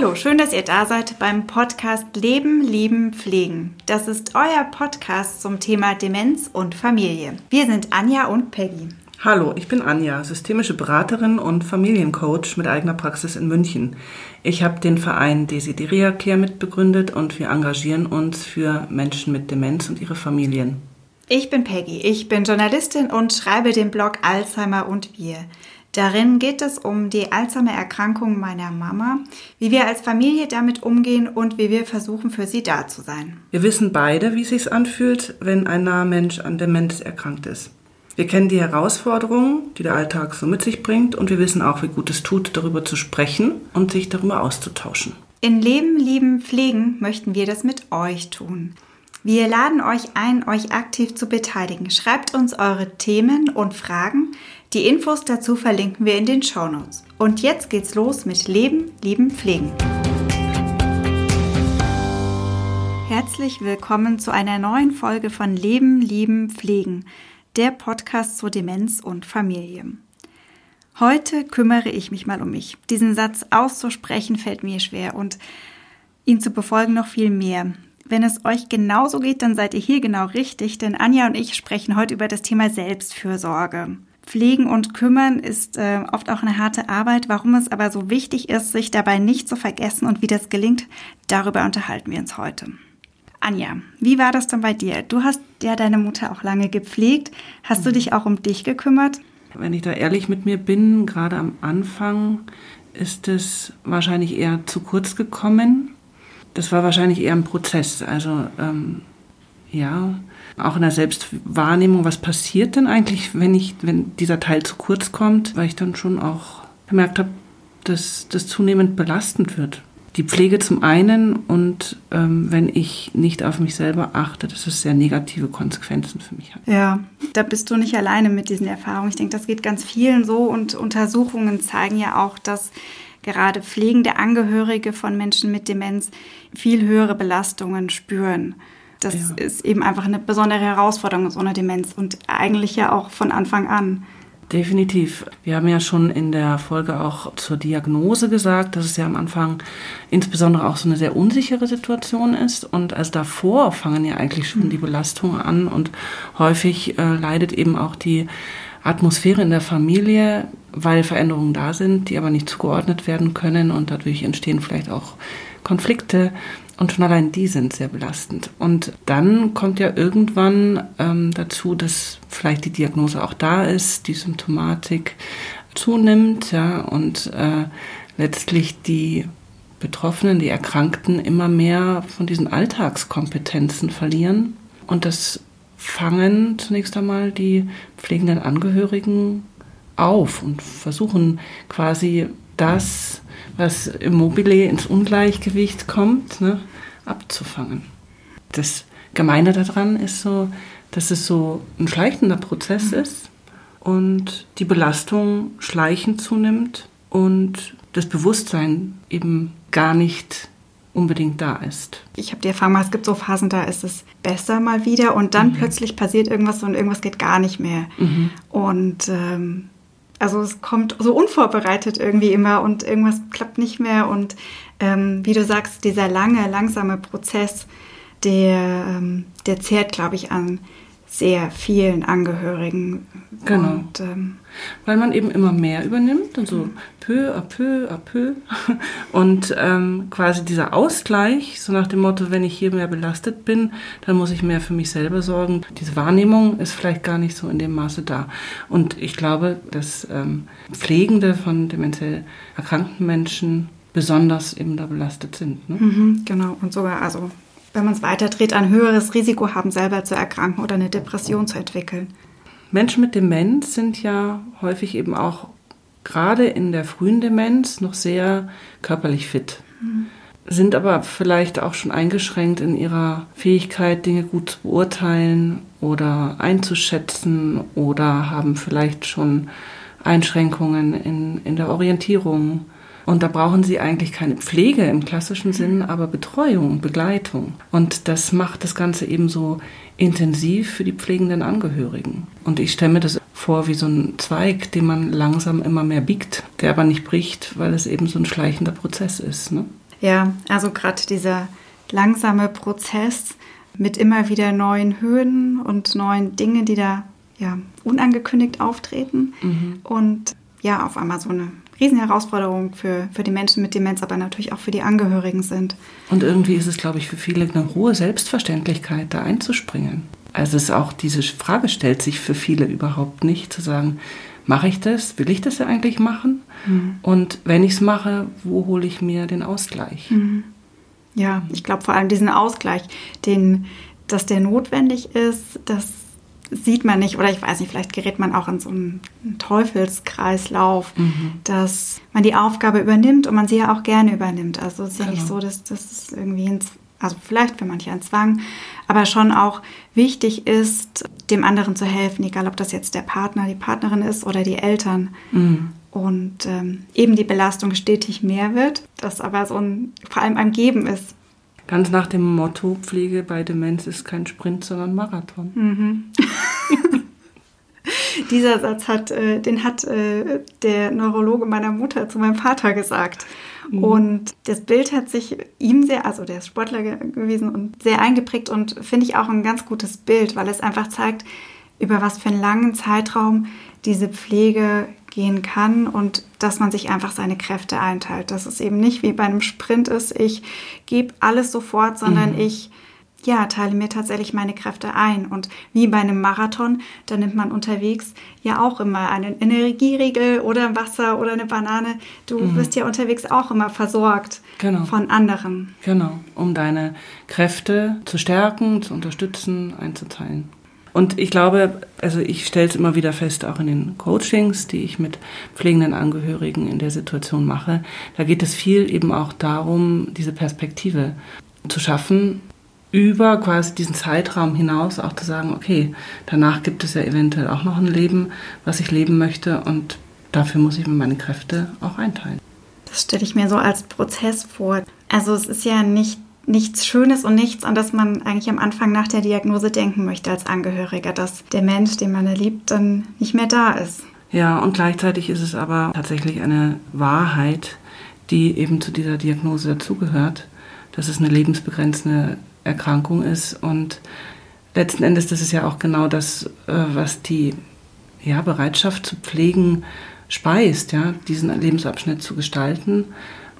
Hallo, schön, dass ihr da seid beim Podcast Leben, Lieben, Pflegen. Das ist euer Podcast zum Thema Demenz und Familie. Wir sind Anja und Peggy. Hallo, ich bin Anja, systemische Beraterin und Familiencoach mit eigener Praxis in München. Ich habe den Verein Desideria Care mitbegründet und wir engagieren uns für Menschen mit Demenz und ihre Familien. Ich bin Peggy, ich bin Journalistin und schreibe den Blog Alzheimer und wir. Darin geht es um die Alzheimer-Erkrankung meiner Mama, wie wir als Familie damit umgehen und wie wir versuchen, für sie da zu sein. Wir wissen beide, wie es sich anfühlt, wenn ein naher Mensch an Demenz erkrankt ist. Wir kennen die Herausforderungen, die der Alltag so mit sich bringt und wir wissen auch, wie gut es tut, darüber zu sprechen und sich darüber auszutauschen. In Leben, Lieben, Pflegen möchten wir das mit euch tun. Wir laden euch ein, euch aktiv zu beteiligen. Schreibt uns eure Themen und Fragen. Die Infos dazu verlinken wir in den Show Notes. Und jetzt geht's los mit Leben, Lieben, Pflegen. Herzlich willkommen zu einer neuen Folge von Leben, Lieben, Pflegen, der Podcast zur Demenz und Familie. Heute kümmere ich mich mal um mich. Diesen Satz auszusprechen fällt mir schwer und ihn zu befolgen noch viel mehr. Wenn es euch genauso geht, dann seid ihr hier genau richtig, denn Anja und ich sprechen heute über das Thema Selbstfürsorge. Pflegen und kümmern ist äh, oft auch eine harte Arbeit. Warum es aber so wichtig ist, sich dabei nicht zu vergessen und wie das gelingt, darüber unterhalten wir uns heute. Anja, wie war das denn bei dir? Du hast ja deine Mutter auch lange gepflegt. Hast du dich auch um dich gekümmert? Wenn ich da ehrlich mit mir bin, gerade am Anfang ist es wahrscheinlich eher zu kurz gekommen das war wahrscheinlich eher ein Prozess. Also ähm, ja, auch in der Selbstwahrnehmung, was passiert denn eigentlich, wenn ich, wenn dieser Teil zu kurz kommt, weil ich dann schon auch gemerkt habe, dass das zunehmend belastend wird. Die Pflege zum einen und ähm, wenn ich nicht auf mich selber achte, dass es sehr negative Konsequenzen für mich hat. Ja, da bist du nicht alleine mit diesen Erfahrungen. Ich denke, das geht ganz vielen so und Untersuchungen zeigen ja auch, dass gerade pflegende Angehörige von Menschen mit Demenz viel höhere Belastungen spüren. Das ja. ist eben einfach eine besondere Herausforderung, so eine Demenz und eigentlich ja auch von Anfang an. Definitiv. Wir haben ja schon in der Folge auch zur Diagnose gesagt, dass es ja am Anfang insbesondere auch so eine sehr unsichere Situation ist. Und als davor fangen ja eigentlich schon die Belastungen an und häufig äh, leidet eben auch die Atmosphäre in der Familie, weil Veränderungen da sind, die aber nicht zugeordnet werden können und dadurch entstehen vielleicht auch Konflikte und schon allein die sind sehr belastend. Und dann kommt ja irgendwann ähm, dazu, dass vielleicht die Diagnose auch da ist, die Symptomatik zunimmt, ja, und äh, letztlich die Betroffenen, die Erkrankten immer mehr von diesen Alltagskompetenzen verlieren. Und das fangen zunächst einmal die pflegenden Angehörigen auf und versuchen quasi das, was im Mobile ins Ungleichgewicht kommt, ne, abzufangen. Das Gemeine daran ist so, dass es so ein schleichender Prozess mhm. ist und die Belastung schleichend zunimmt und das Bewusstsein eben gar nicht unbedingt da ist. Ich habe die Erfahrung, es gibt so Phasen, da ist es besser mal wieder und dann mhm. plötzlich passiert irgendwas und irgendwas geht gar nicht mehr. Mhm. Und ähm, also es kommt so unvorbereitet irgendwie immer und irgendwas klappt nicht mehr. Und ähm, wie du sagst, dieser lange, langsame Prozess, der, ähm, der zehrt, glaube ich, an sehr vielen Angehörigen. Genau. Und, ähm, Weil man eben immer mehr übernimmt und so peu à peu à peu. Und ähm, quasi dieser Ausgleich, so nach dem Motto, wenn ich hier mehr belastet bin, dann muss ich mehr für mich selber sorgen. Diese Wahrnehmung ist vielleicht gar nicht so in dem Maße da. Und ich glaube, dass ähm, Pflegende von demenziell erkrankten Menschen besonders eben da belastet sind. Ne? Mhm, genau. Und sogar, also wenn man es weiterdreht, ein höheres Risiko haben, selber zu erkranken oder eine Depression zu entwickeln. Menschen mit Demenz sind ja häufig eben auch gerade in der frühen Demenz noch sehr körperlich fit, mhm. sind aber vielleicht auch schon eingeschränkt in ihrer Fähigkeit, Dinge gut zu beurteilen oder einzuschätzen oder haben vielleicht schon Einschränkungen in, in der Orientierung und da brauchen sie eigentlich keine Pflege im klassischen Sinn, aber Betreuung, Begleitung. Und das macht das Ganze eben so intensiv für die pflegenden Angehörigen. Und ich stelle mir das vor wie so ein Zweig, den man langsam immer mehr biegt, der aber nicht bricht, weil es eben so ein schleichender Prozess ist. Ne? Ja, also gerade dieser langsame Prozess mit immer wieder neuen Höhen und neuen Dingen, die da ja unangekündigt auftreten mhm. und ja, auf einmal so eine Riesenherausforderung für, für die Menschen mit Demenz, aber natürlich auch für die Angehörigen sind. Und irgendwie ist es, glaube ich, für viele eine hohe Selbstverständlichkeit, da einzuspringen. Also es ist auch diese Frage stellt sich für viele überhaupt nicht, zu sagen, mache ich das? Will ich das ja eigentlich machen? Mhm. Und wenn ich es mache, wo hole ich mir den Ausgleich? Mhm. Ja, ich glaube vor allem diesen Ausgleich, den, dass der notwendig ist, das sieht man nicht, oder ich weiß nicht, vielleicht gerät man auch in so einen Teufelskreislauf, mhm. dass man die Aufgabe übernimmt und man sie ja auch gerne übernimmt. Also es ist genau. ja nicht genau. so, dass das irgendwie ein, also vielleicht für manche ein Zwang, aber schon auch wichtig ist, dem anderen zu helfen, egal ob das jetzt der Partner, die Partnerin ist oder die Eltern. Mhm. Und ähm, eben die Belastung stetig mehr wird, das aber so ein, vor allem ein Geben ist. Ganz nach dem Motto, Pflege bei Demenz ist kein Sprint, sondern Marathon. Mhm. Dieser Satz hat, äh, den hat äh, der Neurologe meiner Mutter zu meinem Vater gesagt. Mhm. Und das Bild hat sich ihm sehr, also der ist Sportler gewesen und sehr eingeprägt und finde ich auch ein ganz gutes Bild, weil es einfach zeigt, über was für einen langen Zeitraum diese Pflege gehen kann und dass man sich einfach seine Kräfte einteilt. Dass es eben nicht wie bei einem Sprint ist, ich gebe alles sofort, sondern mhm. ich ja, teile mir tatsächlich meine Kräfte ein. Und wie bei einem Marathon, da nimmt man unterwegs ja auch immer einen Energieriegel oder Wasser oder eine Banane. Du mhm. wirst ja unterwegs auch immer versorgt genau. von anderen. Genau, um deine Kräfte zu stärken, zu unterstützen, einzuteilen. Und ich glaube, also ich stelle es immer wieder fest, auch in den Coachings, die ich mit pflegenden Angehörigen in der Situation mache, da geht es viel eben auch darum, diese Perspektive zu schaffen, über quasi diesen Zeitraum hinaus auch zu sagen, okay, danach gibt es ja eventuell auch noch ein Leben, was ich leben möchte und dafür muss ich mir meine Kräfte auch einteilen. Das stelle ich mir so als Prozess vor. Also es ist ja nicht nichts Schönes und nichts, an das man eigentlich am Anfang nach der Diagnose denken möchte als Angehöriger, dass der Mensch, den man erliebt, dann nicht mehr da ist. Ja, und gleichzeitig ist es aber tatsächlich eine Wahrheit, die eben zu dieser Diagnose dazugehört, dass es eine lebensbegrenzende Erkrankung ist und letzten Endes, das ist ja auch genau das, äh, was die ja, Bereitschaft zu pflegen speist, ja, diesen Lebensabschnitt zu gestalten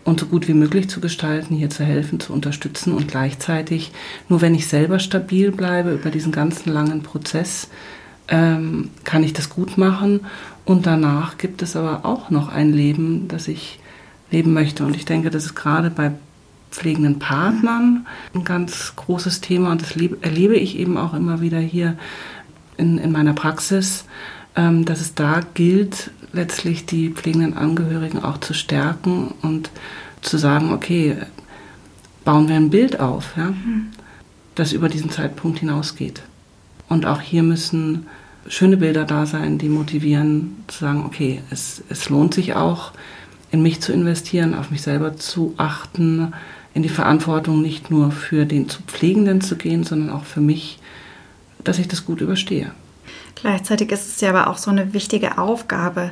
und so gut wie möglich zu gestalten, hier zu helfen, zu unterstützen und gleichzeitig, nur wenn ich selber stabil bleibe über diesen ganzen langen Prozess, ähm, kann ich das gut machen. Und danach gibt es aber auch noch ein Leben, das ich leben möchte. Und ich denke, das ist gerade bei pflegenden Partnern ein ganz großes Thema und das erlebe ich eben auch immer wieder hier in, in meiner Praxis, dass es da gilt, letztlich die pflegenden Angehörigen auch zu stärken und zu sagen, okay, bauen wir ein Bild auf, ja, mhm. das über diesen Zeitpunkt hinausgeht. Und auch hier müssen schöne Bilder da sein, die motivieren, zu sagen, okay, es, es lohnt sich auch, in mich zu investieren, auf mich selber zu achten, in die Verantwortung nicht nur für den zu Pflegenden zu gehen, sondern auch für mich, dass ich das gut überstehe. Gleichzeitig ist es ja aber auch so eine wichtige Aufgabe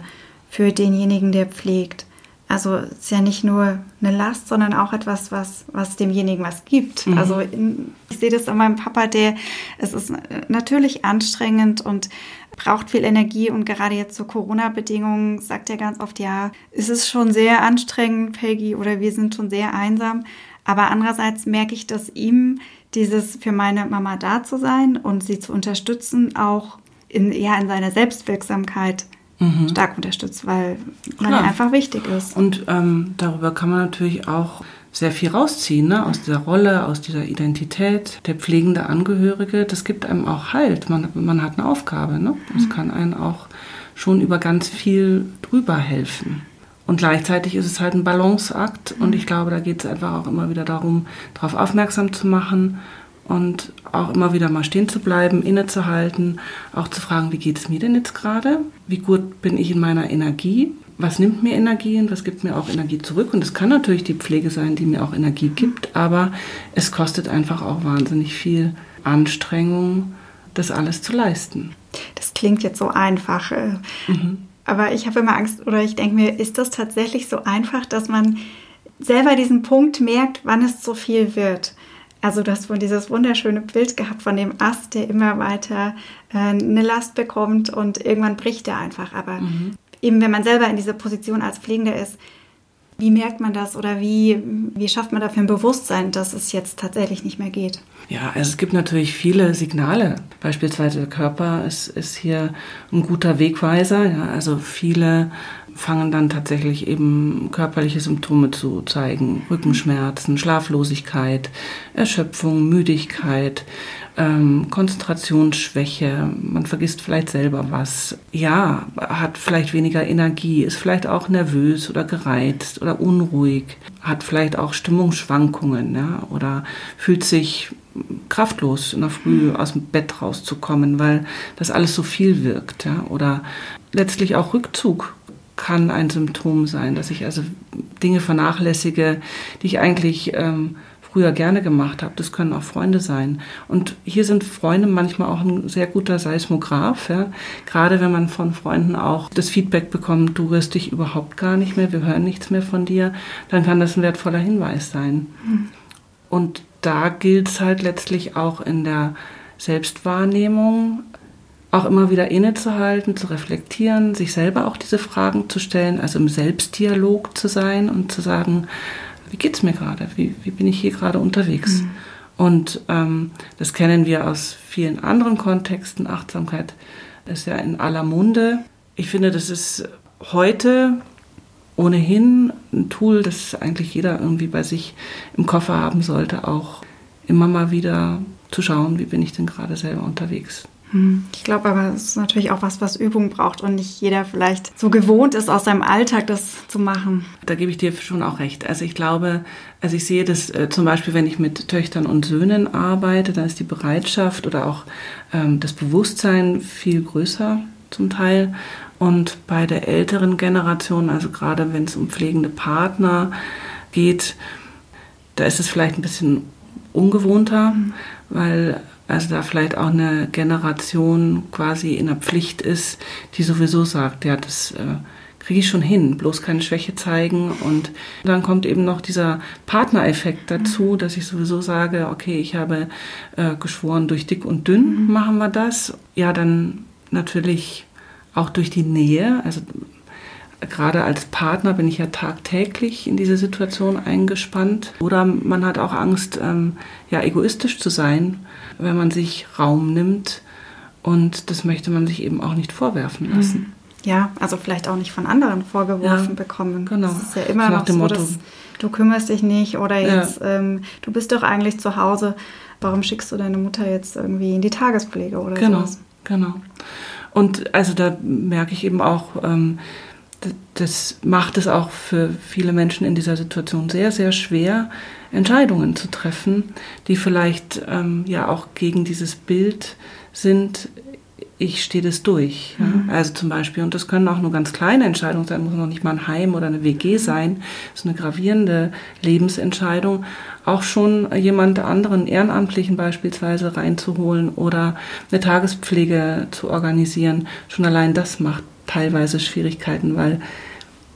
für denjenigen, der pflegt. Also es ist ja nicht nur eine Last, sondern auch etwas, was, was demjenigen was gibt. Mhm. Also ich sehe das an meinem Papa, der, es ist natürlich anstrengend und braucht viel Energie und gerade jetzt zu Corona-Bedingungen sagt er ganz oft, ja, es ist schon sehr anstrengend, Peggy, oder wir sind schon sehr einsam. Aber andererseits merke ich, dass ihm dieses für meine Mama da zu sein und sie zu unterstützen auch in, ja, in seiner Selbstwirksamkeit mhm. stark unterstützt, weil man ja einfach wichtig ist. Und ähm, darüber kann man natürlich auch sehr viel rausziehen, ne? aus dieser Rolle, aus dieser Identität. Der pflegende Angehörige, das gibt einem auch Halt. Man, man hat eine Aufgabe. Ne? Das mhm. kann einen auch schon über ganz viel drüber helfen. Und gleichzeitig ist es halt ein Balanceakt. Und ich glaube, da geht es einfach auch immer wieder darum, darauf aufmerksam zu machen und auch immer wieder mal stehen zu bleiben, innezuhalten, auch zu fragen, wie geht es mir denn jetzt gerade? Wie gut bin ich in meiner Energie? Was nimmt mir Energie und was gibt mir auch Energie zurück? Und es kann natürlich die Pflege sein, die mir auch Energie gibt, aber es kostet einfach auch wahnsinnig viel Anstrengung, das alles zu leisten. Das klingt jetzt so einfach. Äh, mhm. Aber ich habe immer Angst oder ich denke mir, ist das tatsächlich so einfach, dass man selber diesen Punkt merkt, wann es zu viel wird. Also du hast wohl dieses wunderschöne Bild gehabt von dem Ast, der immer weiter äh, eine Last bekommt und irgendwann bricht er einfach. Aber mhm. eben wenn man selber in dieser Position als Pflegender ist, wie merkt man das oder wie, wie schafft man dafür ein Bewusstsein, dass es jetzt tatsächlich nicht mehr geht? Ja, also es gibt natürlich viele Signale. Beispielsweise der Körper ist, ist hier ein guter Wegweiser. Ja, also viele fangen dann tatsächlich eben körperliche Symptome zu zeigen. Rückenschmerzen, Schlaflosigkeit, Erschöpfung, Müdigkeit, ähm, Konzentrationsschwäche, man vergisst vielleicht selber was. Ja, hat vielleicht weniger Energie, ist vielleicht auch nervös oder gereizt oder unruhig, hat vielleicht auch Stimmungsschwankungen ja, oder fühlt sich kraftlos in der Früh aus dem Bett rauszukommen, weil das alles so viel wirkt. Ja, oder letztlich auch Rückzug kann ein Symptom sein, dass ich also Dinge vernachlässige, die ich eigentlich ähm, früher gerne gemacht habe. Das können auch Freunde sein. Und hier sind Freunde manchmal auch ein sehr guter Seismograph. Ja? Gerade wenn man von Freunden auch das Feedback bekommt, du rührst dich überhaupt gar nicht mehr, wir hören nichts mehr von dir, dann kann das ein wertvoller Hinweis sein. Mhm. Und da gilt es halt letztlich auch in der Selbstwahrnehmung, auch immer wieder innezuhalten, zu reflektieren, sich selber auch diese Fragen zu stellen, also im Selbstdialog zu sein und zu sagen, wie geht es mir gerade? Wie, wie bin ich hier gerade unterwegs? Mhm. Und ähm, das kennen wir aus vielen anderen Kontexten. Achtsamkeit ist ja in aller Munde. Ich finde, das ist heute ohnehin ein Tool, das eigentlich jeder irgendwie bei sich im Koffer haben sollte, auch immer mal wieder zu schauen, wie bin ich denn gerade selber unterwegs. Hm. Ich glaube aber, es ist natürlich auch was, was Übung braucht und nicht jeder vielleicht so gewohnt ist, aus seinem Alltag das zu machen. Da gebe ich dir schon auch recht. Also ich glaube, also ich sehe das äh, zum Beispiel, wenn ich mit Töchtern und Söhnen arbeite, dann ist die Bereitschaft oder auch ähm, das Bewusstsein viel größer zum Teil. Und bei der älteren Generation, also gerade wenn es um pflegende Partner geht, da ist es vielleicht ein bisschen ungewohnter, weil also da vielleicht auch eine Generation quasi in der Pflicht ist, die sowieso sagt, ja, das äh, kriege ich schon hin, bloß keine Schwäche zeigen. Und dann kommt eben noch dieser Partnereffekt dazu, mhm. dass ich sowieso sage, okay, ich habe äh, geschworen, durch dick und dünn mhm. machen wir das. Ja, dann natürlich auch durch die Nähe. Also gerade als Partner bin ich ja tagtäglich in diese Situation eingespannt. Oder man hat auch Angst, ähm, ja, egoistisch zu sein wenn man sich Raum nimmt. Und das möchte man sich eben auch nicht vorwerfen lassen. Mhm. Ja, also vielleicht auch nicht von anderen vorgeworfen ja, bekommen. Genau. Das ist ja immer noch so, Motto. dass du kümmerst dich nicht oder jetzt, ja. ähm, du bist doch eigentlich zu Hause. Warum schickst du deine Mutter jetzt irgendwie in die Tagespflege oder genau, sowas? Genau. Und also da merke ich eben auch, ähm, das macht es auch für viele Menschen in dieser Situation sehr, sehr schwer, Entscheidungen zu treffen, die vielleicht ähm, ja auch gegen dieses Bild sind, ich stehe das durch. Ja? Mhm. Also zum Beispiel, und das können auch nur ganz kleine Entscheidungen sein, muss noch nicht mal ein Heim oder eine WG sein, das ist eine gravierende Lebensentscheidung, auch schon jemand anderen Ehrenamtlichen beispielsweise reinzuholen oder eine Tagespflege zu organisieren. Schon allein das macht teilweise Schwierigkeiten, weil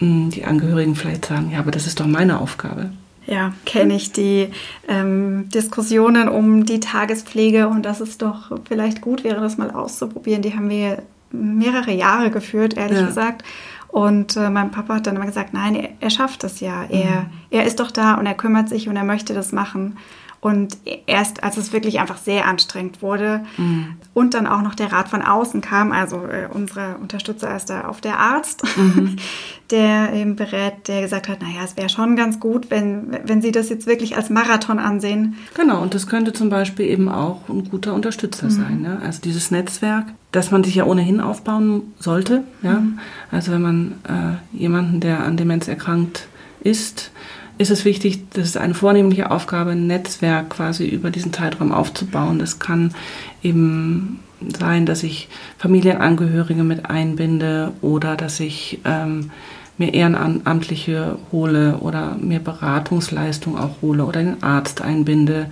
mh, hm, die Angehörigen vielleicht sagen, ja, aber das ist doch meine Aufgabe. Ja, kenne ich die ähm, Diskussionen um die Tagespflege und dass es doch vielleicht gut wäre, das mal auszuprobieren. Die haben wir mehrere Jahre geführt, ehrlich ja. gesagt. Und äh, mein Papa hat dann immer gesagt, nein, er, er schafft es ja. Er, mhm. er ist doch da und er kümmert sich und er möchte das machen. Und erst als es wirklich einfach sehr anstrengend wurde mhm. und dann auch noch der Rat von außen kam, also äh, unsere Unterstützer ist da auf der Arzt, mhm. der eben berät, der gesagt hat, naja, es wäre schon ganz gut, wenn, wenn Sie das jetzt wirklich als Marathon ansehen. Genau, und das könnte zum Beispiel eben auch ein guter Unterstützer mhm. sein. Ne? Also dieses Netzwerk, das man sich ja ohnehin aufbauen sollte. Ja? Mhm. Also wenn man äh, jemanden, der an Demenz erkrankt ist, ist es wichtig, das ist eine vornehmliche Aufgabe, ein Netzwerk quasi über diesen Zeitraum aufzubauen. Das kann eben sein, dass ich Familienangehörige mit einbinde oder dass ich ähm, mir Ehrenamtliche hole oder mir Beratungsleistung auch hole oder den Arzt einbinde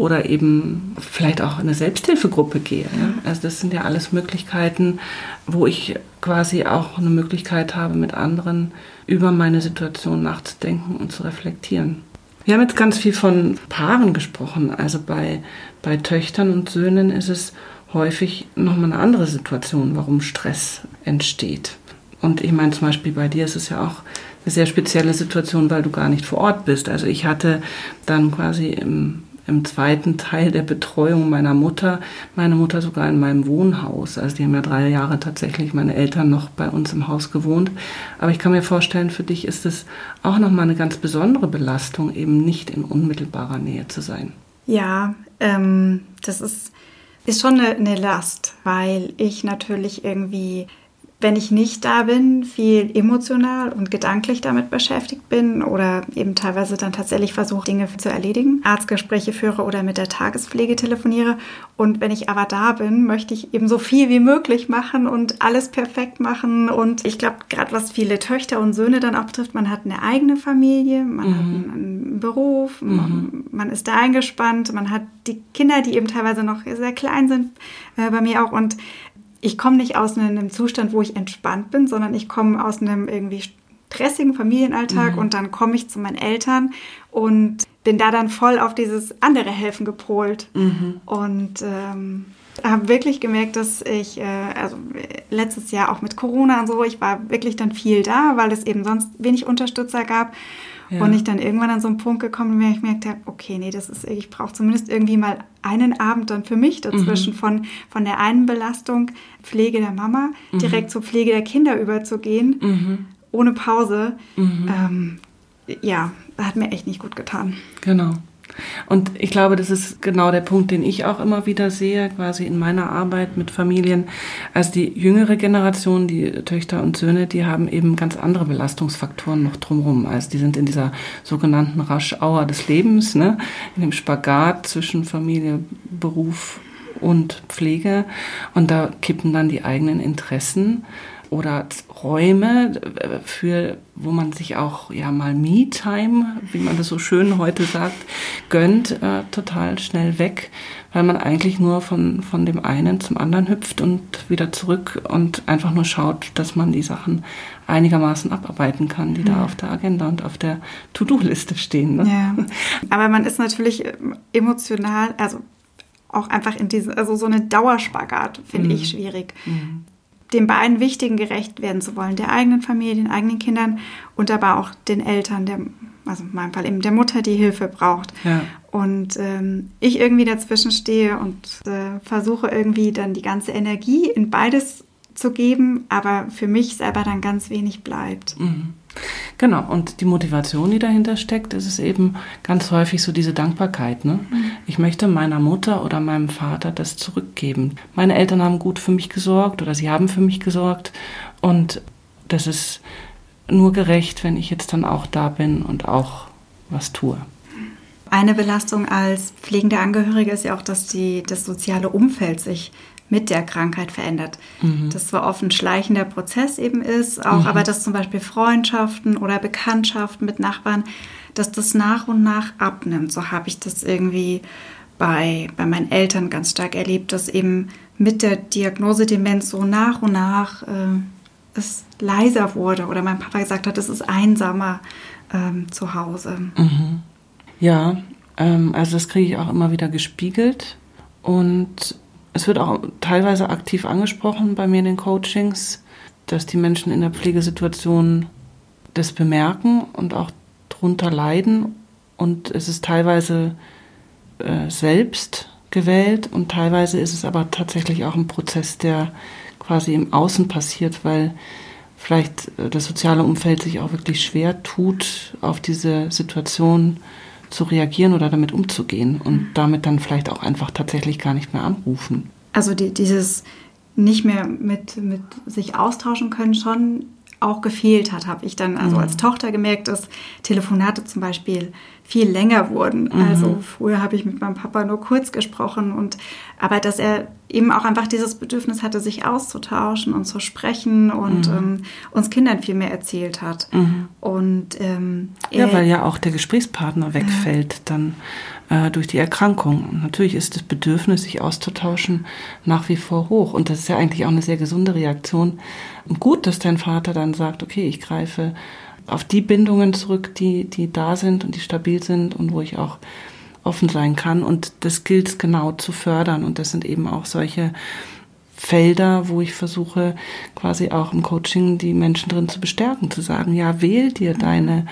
oder eben vielleicht auch in eine Selbsthilfegruppe gehe. Ja? Also das sind ja alles Möglichkeiten, wo ich quasi auch eine Möglichkeit habe, mit anderen über meine Situation nachzudenken und zu reflektieren. Wir haben jetzt ganz viel von Paaren gesprochen. Also bei, bei Töchtern und Söhnen ist es häufig nochmal eine andere Situation, warum Stress entsteht. Und ich meine zum Beispiel bei dir ist es ja auch eine sehr spezielle Situation, weil du gar nicht vor Ort bist. Also ich hatte dann quasi im im zweiten Teil der Betreuung meiner Mutter, meine Mutter sogar in meinem Wohnhaus. Also die haben ja drei Jahre tatsächlich meine Eltern noch bei uns im Haus gewohnt. Aber ich kann mir vorstellen, für dich ist es auch nochmal eine ganz besondere Belastung, eben nicht in unmittelbarer Nähe zu sein. Ja, ähm, das ist, ist schon eine, eine Last, weil ich natürlich irgendwie wenn ich nicht da bin, viel emotional und gedanklich damit beschäftigt bin oder eben teilweise dann tatsächlich versuche, Dinge zu erledigen, Arztgespräche führe oder mit der Tagespflege telefoniere. Und wenn ich aber da bin, möchte ich eben so viel wie möglich machen und alles perfekt machen. Und ich glaube, gerade was viele Töchter und Söhne dann auch betrifft, man hat eine eigene Familie, man mhm. hat einen Beruf, mhm. man, man, ist da eingespannt, man hat die Kinder, die eben teilweise noch sehr klein sind, äh, bei mir auch. Und ich komme nicht aus einem Zustand, wo ich entspannt bin, sondern ich komme aus einem irgendwie stressigen Familienalltag mhm. und dann komme ich zu meinen Eltern und bin da dann voll auf dieses andere Helfen gepolt. Mhm. Und ähm, habe wirklich gemerkt, dass ich, äh, also letztes Jahr auch mit Corona und so, ich war wirklich dann viel da, weil es eben sonst wenig Unterstützer gab. Ja. Und ich dann irgendwann an so einen Punkt gekommen bin, wo ich merkte, okay, nee, das ist, ich brauche zumindest irgendwie mal einen Abend dann für mich dazwischen mhm. von, von der einen Belastung Pflege der Mama mhm. direkt zur Pflege der Kinder überzugehen, mhm. ohne Pause. Mhm. Ähm, ja, hat mir echt nicht gut getan. Genau. Und ich glaube, das ist genau der Punkt, den ich auch immer wieder sehe, quasi in meiner Arbeit mit Familien. Also die jüngere Generation, die Töchter und Söhne, die haben eben ganz andere Belastungsfaktoren noch drumherum. Also die sind in dieser sogenannten Raschauer des Lebens, ne? in dem Spagat zwischen Familie, Beruf und Pflege. Und da kippen dann die eigenen Interessen oder Räume, äh, für, wo man sich auch ja mal Me-Time, wie man das so schön heute sagt, gönnt, äh, total schnell weg, weil man eigentlich nur von, von dem einen zum anderen hüpft und wieder zurück und einfach nur schaut, dass man die Sachen einigermaßen abarbeiten kann, die mhm. da auf der Agenda und auf der To-Do-Liste stehen. Ne? Ja. Aber man ist natürlich emotional, also auch einfach in diese, also so eine Dauerspagat finde mhm. ich schwierig. Mhm den beiden Wichtigen gerecht werden zu wollen, der eigenen Familie, den eigenen Kindern und aber auch den Eltern, der, also in meinem Fall eben der Mutter, die Hilfe braucht. Ja. Und ähm, ich irgendwie dazwischen stehe und äh, versuche irgendwie dann die ganze Energie in beides zu geben, aber für mich selber dann ganz wenig bleibt. Mhm. Genau, und die Motivation, die dahinter steckt, ist es eben ganz häufig so diese Dankbarkeit. Ne? Mhm. Ich möchte meiner Mutter oder meinem Vater das zurückgeben. Meine Eltern haben gut für mich gesorgt oder sie haben für mich gesorgt und das ist nur gerecht, wenn ich jetzt dann auch da bin und auch was tue. Eine Belastung als pflegende Angehörige ist ja auch, dass die, das soziale Umfeld sich mit der Krankheit verändert. Mhm. Das zwar oft ein schleichender Prozess eben ist, auch mhm. aber dass zum Beispiel Freundschaften oder Bekanntschaften mit Nachbarn, dass das nach und nach abnimmt. So habe ich das irgendwie bei, bei meinen Eltern ganz stark erlebt, dass eben mit der Diagnose Demenz so nach und nach äh, es leiser wurde oder mein Papa gesagt hat, es ist einsamer ähm, zu Hause. Mhm. Ja, ähm, also das kriege ich auch immer wieder gespiegelt und es wird auch teilweise aktiv angesprochen bei mir in den Coachings, dass die Menschen in der Pflegesituation das bemerken und auch drunter leiden. Und es ist teilweise äh, selbst gewählt und teilweise ist es aber tatsächlich auch ein Prozess, der quasi im Außen passiert, weil vielleicht äh, das soziale Umfeld sich auch wirklich schwer tut, auf diese Situation zu reagieren oder damit umzugehen und damit dann vielleicht auch einfach tatsächlich gar nicht mehr anrufen. Also die, dieses nicht mehr mit, mit sich austauschen können schon auch gefehlt hat, habe ich dann also mhm. als Tochter gemerkt, dass Telefonate zum Beispiel viel länger wurden. Mhm. Also früher habe ich mit meinem Papa nur kurz gesprochen und aber dass er eben auch einfach dieses Bedürfnis hatte, sich auszutauschen und zu sprechen und mhm. ähm, uns Kindern viel mehr erzählt hat. Mhm. Und ähm, ja, weil ja auch der Gesprächspartner wegfällt ja. dann äh, durch die Erkrankung. Und natürlich ist das Bedürfnis, sich auszutauschen, nach wie vor hoch. Und das ist ja eigentlich auch eine sehr gesunde Reaktion. Und gut, dass dein Vater dann sagt, okay, ich greife auf die Bindungen zurück, die, die da sind und die stabil sind und wo ich auch offen sein kann. Und das gilt genau zu fördern. Und das sind eben auch solche Felder, wo ich versuche, quasi auch im Coaching die Menschen drin zu bestärken, zu sagen, ja, wähl dir deine,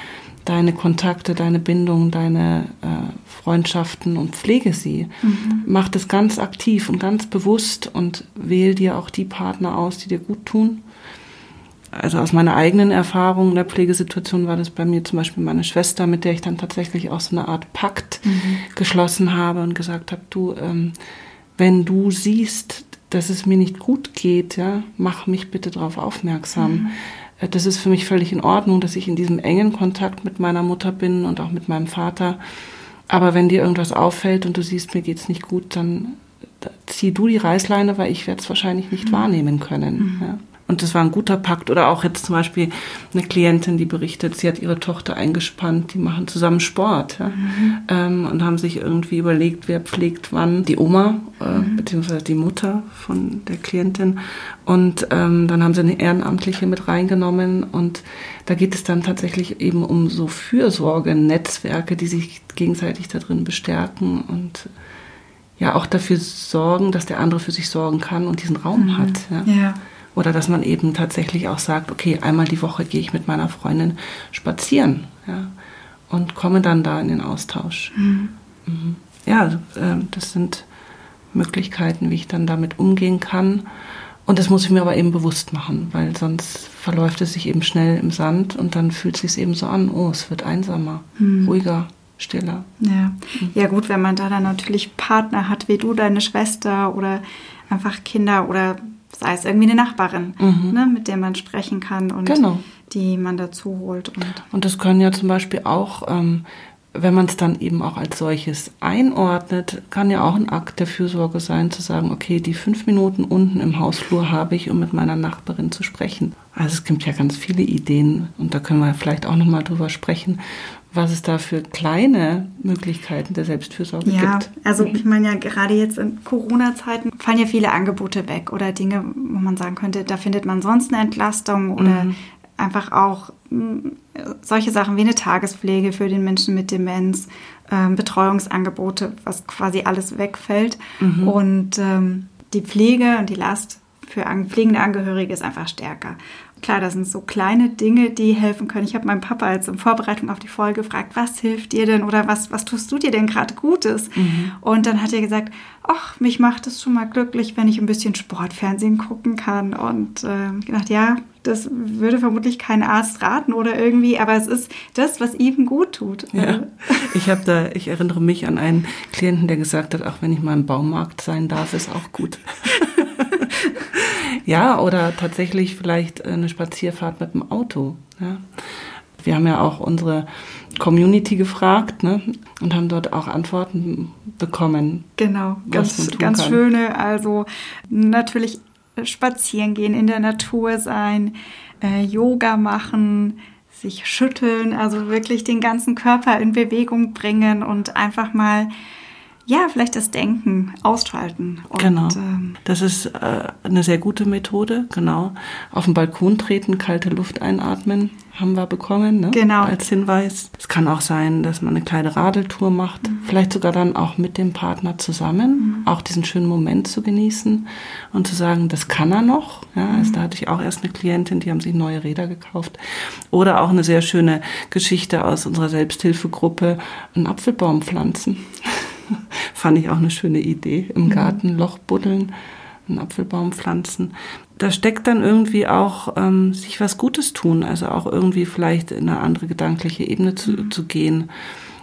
deine Kontakte, deine Bindungen, deine äh, Freundschaften und pflege sie. Mhm. Mach das ganz aktiv und ganz bewusst und wähl dir auch die Partner aus, die dir gut tun also aus meiner eigenen Erfahrung in der Pflegesituation war das bei mir zum Beispiel meine Schwester, mit der ich dann tatsächlich auch so eine Art Pakt mhm. geschlossen habe und gesagt habe, du, ähm, wenn du siehst, dass es mir nicht gut geht, ja, mach mich bitte darauf aufmerksam. Mhm. Äh, das ist für mich völlig in Ordnung, dass ich in diesem engen Kontakt mit meiner Mutter bin und auch mit meinem Vater. Aber wenn dir irgendwas auffällt und du siehst, mir geht's nicht gut, dann zieh du die Reißleine, weil ich werde es wahrscheinlich nicht mhm. wahrnehmen können. Mhm. Ja. Und das war ein guter Pakt. Oder auch jetzt zum Beispiel eine Klientin, die berichtet, sie hat ihre Tochter eingespannt, die machen zusammen Sport ja? mhm. ähm, und haben sich irgendwie überlegt, wer pflegt wann. Die Oma, äh, mhm. beziehungsweise die Mutter von der Klientin. Und ähm, dann haben sie eine Ehrenamtliche mit reingenommen. Und da geht es dann tatsächlich eben um so Fürsorge-Netzwerke, die sich gegenseitig da drin bestärken und ja auch dafür sorgen, dass der andere für sich sorgen kann und diesen Raum mhm. hat. Ja. ja. Oder dass man eben tatsächlich auch sagt, okay, einmal die Woche gehe ich mit meiner Freundin spazieren ja, und komme dann da in den Austausch. Mhm. Mhm. Ja, äh, das sind Möglichkeiten, wie ich dann damit umgehen kann. Und das muss ich mir aber eben bewusst machen, weil sonst verläuft es sich eben schnell im Sand und dann fühlt es sich eben so an, oh, es wird einsamer, mhm. ruhiger, stiller. Ja. Mhm. ja, gut, wenn man da dann natürlich Partner hat, wie du, deine Schwester oder einfach Kinder oder sei es irgendwie eine Nachbarin, mhm. ne, mit der man sprechen kann und genau. die man dazu holt. Und, und das können ja zum Beispiel auch, ähm, wenn man es dann eben auch als solches einordnet, kann ja auch ein Akt der Fürsorge sein, zu sagen, okay, die fünf Minuten unten im Hausflur habe ich, um mit meiner Nachbarin zu sprechen. Also es gibt ja ganz viele Ideen und da können wir vielleicht auch nochmal drüber sprechen, was es da für kleine Möglichkeiten der Selbstfürsorge ja, gibt. Also ich meine ja gerade jetzt in Corona-Zeiten fallen ja viele Angebote weg oder Dinge, wo man sagen könnte, da findet man sonst eine Entlastung oder mhm. einfach auch hm, solche Sachen wie eine Tagespflege für den Menschen mit Demenz, ähm, Betreuungsangebote, was quasi alles wegfällt mhm. und ähm, die Pflege und die Last für pflegende Angehörige ist einfach stärker. Klar, das sind so kleine Dinge, die helfen können. Ich habe meinen Papa jetzt in Vorbereitung auf die Folge gefragt, was hilft dir denn oder was, was tust du dir denn gerade Gutes? Mhm. Und dann hat er gesagt, ach, mich macht es schon mal glücklich, wenn ich ein bisschen Sportfernsehen gucken kann. Und äh, gedacht, ja, das würde vermutlich kein Arzt raten oder irgendwie, aber es ist das, was ihm gut tut. Ja. Ich habe da, ich erinnere mich an einen Klienten, der gesagt hat, auch wenn ich mal im Baumarkt sein darf, ist auch gut. Ja, oder tatsächlich vielleicht eine Spazierfahrt mit dem Auto. Ja. Wir haben ja auch unsere Community gefragt ne, und haben dort auch Antworten bekommen. Genau, ganz, ganz schöne. Also natürlich spazieren gehen, in der Natur sein, äh, Yoga machen, sich schütteln, also wirklich den ganzen Körper in Bewegung bringen und einfach mal ja, vielleicht das Denken ausschalten. Und, genau. Ähm, das ist äh, eine sehr gute Methode, genau. Auf den Balkon treten, kalte Luft einatmen, haben wir bekommen, ne? Genau. Als Hinweis. Es kann auch sein, dass man eine kleine Radeltour macht, mhm. vielleicht sogar dann auch mit dem Partner zusammen, mhm. auch diesen schönen Moment zu genießen und zu sagen, das kann er noch. Ja, mhm. also da hatte ich auch erst eine Klientin, die haben sich neue Räder gekauft. Oder auch eine sehr schöne Geschichte aus unserer Selbsthilfegruppe, einen Apfelbaum pflanzen. Fand ich auch eine schöne Idee. Im mhm. Garten Loch buddeln, einen Apfelbaum pflanzen. Da steckt dann irgendwie auch ähm, sich was Gutes tun, also auch irgendwie vielleicht in eine andere gedankliche Ebene zu, mhm. zu gehen,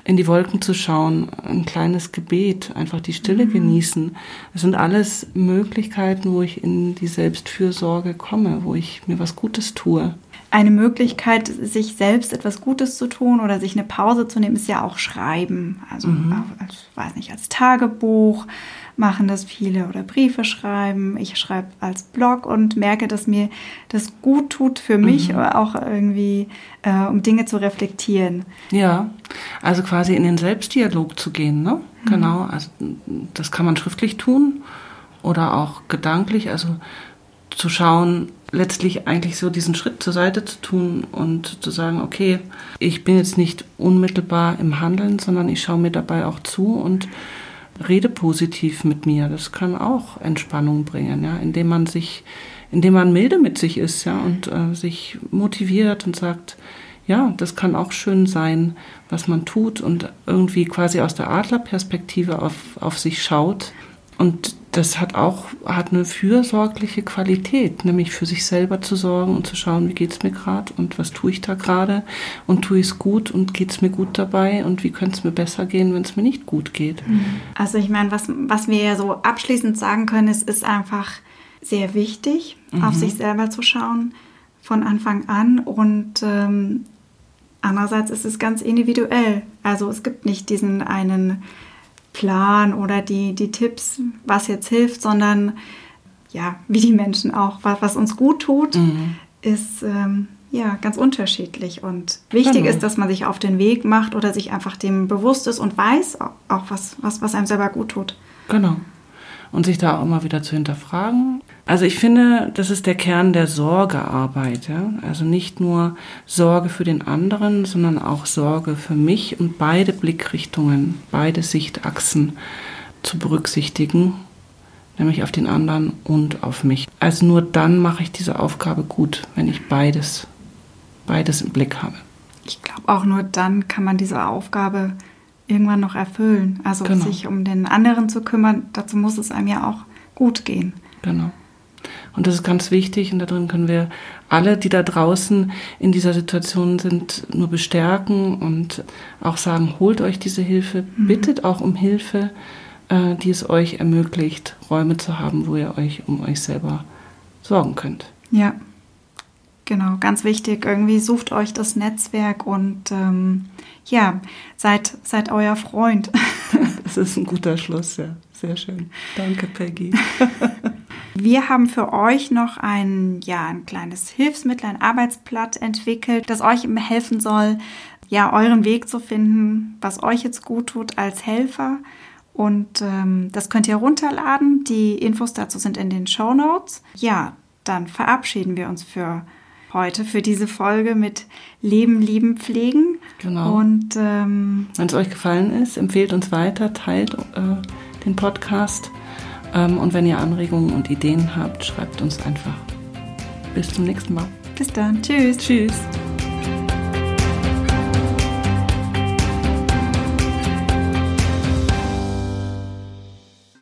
in die Wolken zu schauen, ein kleines Gebet, einfach die Stille mhm. genießen. Das sind alles Möglichkeiten, wo ich in die Selbstfürsorge komme, wo ich mir was Gutes tue. Eine Möglichkeit, sich selbst etwas Gutes zu tun oder sich eine Pause zu nehmen, ist ja auch Schreiben. Also, mhm. als, weiß nicht, als Tagebuch machen das viele oder Briefe schreiben. Ich schreibe als Blog und merke, dass mir das gut tut für mich, mhm. auch irgendwie, äh, um Dinge zu reflektieren. Ja, also quasi in den Selbstdialog zu gehen, ne? Mhm. Genau, also das kann man schriftlich tun oder auch gedanklich, also zu schauen, letztlich eigentlich so diesen Schritt zur Seite zu tun und zu sagen, okay, ich bin jetzt nicht unmittelbar im Handeln, sondern ich schaue mir dabei auch zu und rede positiv mit mir. Das kann auch Entspannung bringen, ja, indem man sich, indem man milde mit sich ist, ja, und äh, sich motiviert und sagt, ja, das kann auch schön sein, was man tut und irgendwie quasi aus der Adlerperspektive auf, auf sich schaut. Und das hat auch hat eine fürsorgliche Qualität, nämlich für sich selber zu sorgen und zu schauen, wie geht es mir gerade und was tue ich da gerade und tue ich es gut und geht es mir gut dabei und wie könnte es mir besser gehen, wenn es mir nicht gut geht. Mhm. Also ich meine, was, was wir ja so abschließend sagen können, es ist einfach sehr wichtig, mhm. auf sich selber zu schauen von Anfang an und ähm, andererseits ist es ganz individuell. Also es gibt nicht diesen einen Plan oder die, die Tipps, was jetzt hilft, sondern ja, wie die Menschen auch, was, was uns gut tut, mhm. ist ähm, ja ganz unterschiedlich. Und wichtig genau. ist, dass man sich auf den Weg macht oder sich einfach dem bewusst ist und weiß auch, was, was, was einem selber gut tut. Genau und sich da auch immer wieder zu hinterfragen. Also ich finde, das ist der Kern der Sorgearbeit. Ja? Also nicht nur Sorge für den anderen, sondern auch Sorge für mich und beide Blickrichtungen, beide Sichtachsen zu berücksichtigen, nämlich auf den anderen und auf mich. Also nur dann mache ich diese Aufgabe gut, wenn ich beides, beides im Blick habe. Ich glaube, auch nur dann kann man diese Aufgabe irgendwann noch erfüllen. Also genau. sich um den anderen zu kümmern, dazu muss es einem ja auch gut gehen. Genau. Und das ist ganz wichtig und darin können wir alle, die da draußen in dieser Situation sind, nur bestärken und auch sagen, holt euch diese Hilfe, mhm. bittet auch um Hilfe, äh, die es euch ermöglicht, Räume zu haben, wo ihr euch um euch selber sorgen könnt. Ja, genau, ganz wichtig. Irgendwie sucht euch das Netzwerk und ähm, ja, seid, seid euer Freund. Das ist ein guter Schluss, ja. Sehr schön. Danke, Peggy. Wir haben für euch noch ein, ja, ein kleines Hilfsmittel, ein Arbeitsblatt entwickelt, das euch helfen soll, ja, euren Weg zu finden, was euch jetzt gut tut als Helfer. Und ähm, das könnt ihr runterladen. Die Infos dazu sind in den Show Notes. Ja, dann verabschieden wir uns für heute für diese Folge mit Leben, Lieben, Pflegen. Genau. Und ähm, wenn es euch gefallen ist, empfehlt uns weiter, teilt äh, den Podcast. Ähm, und wenn ihr Anregungen und Ideen habt, schreibt uns einfach. Bis zum nächsten Mal. Bis dann. Tschüss. Tschüss.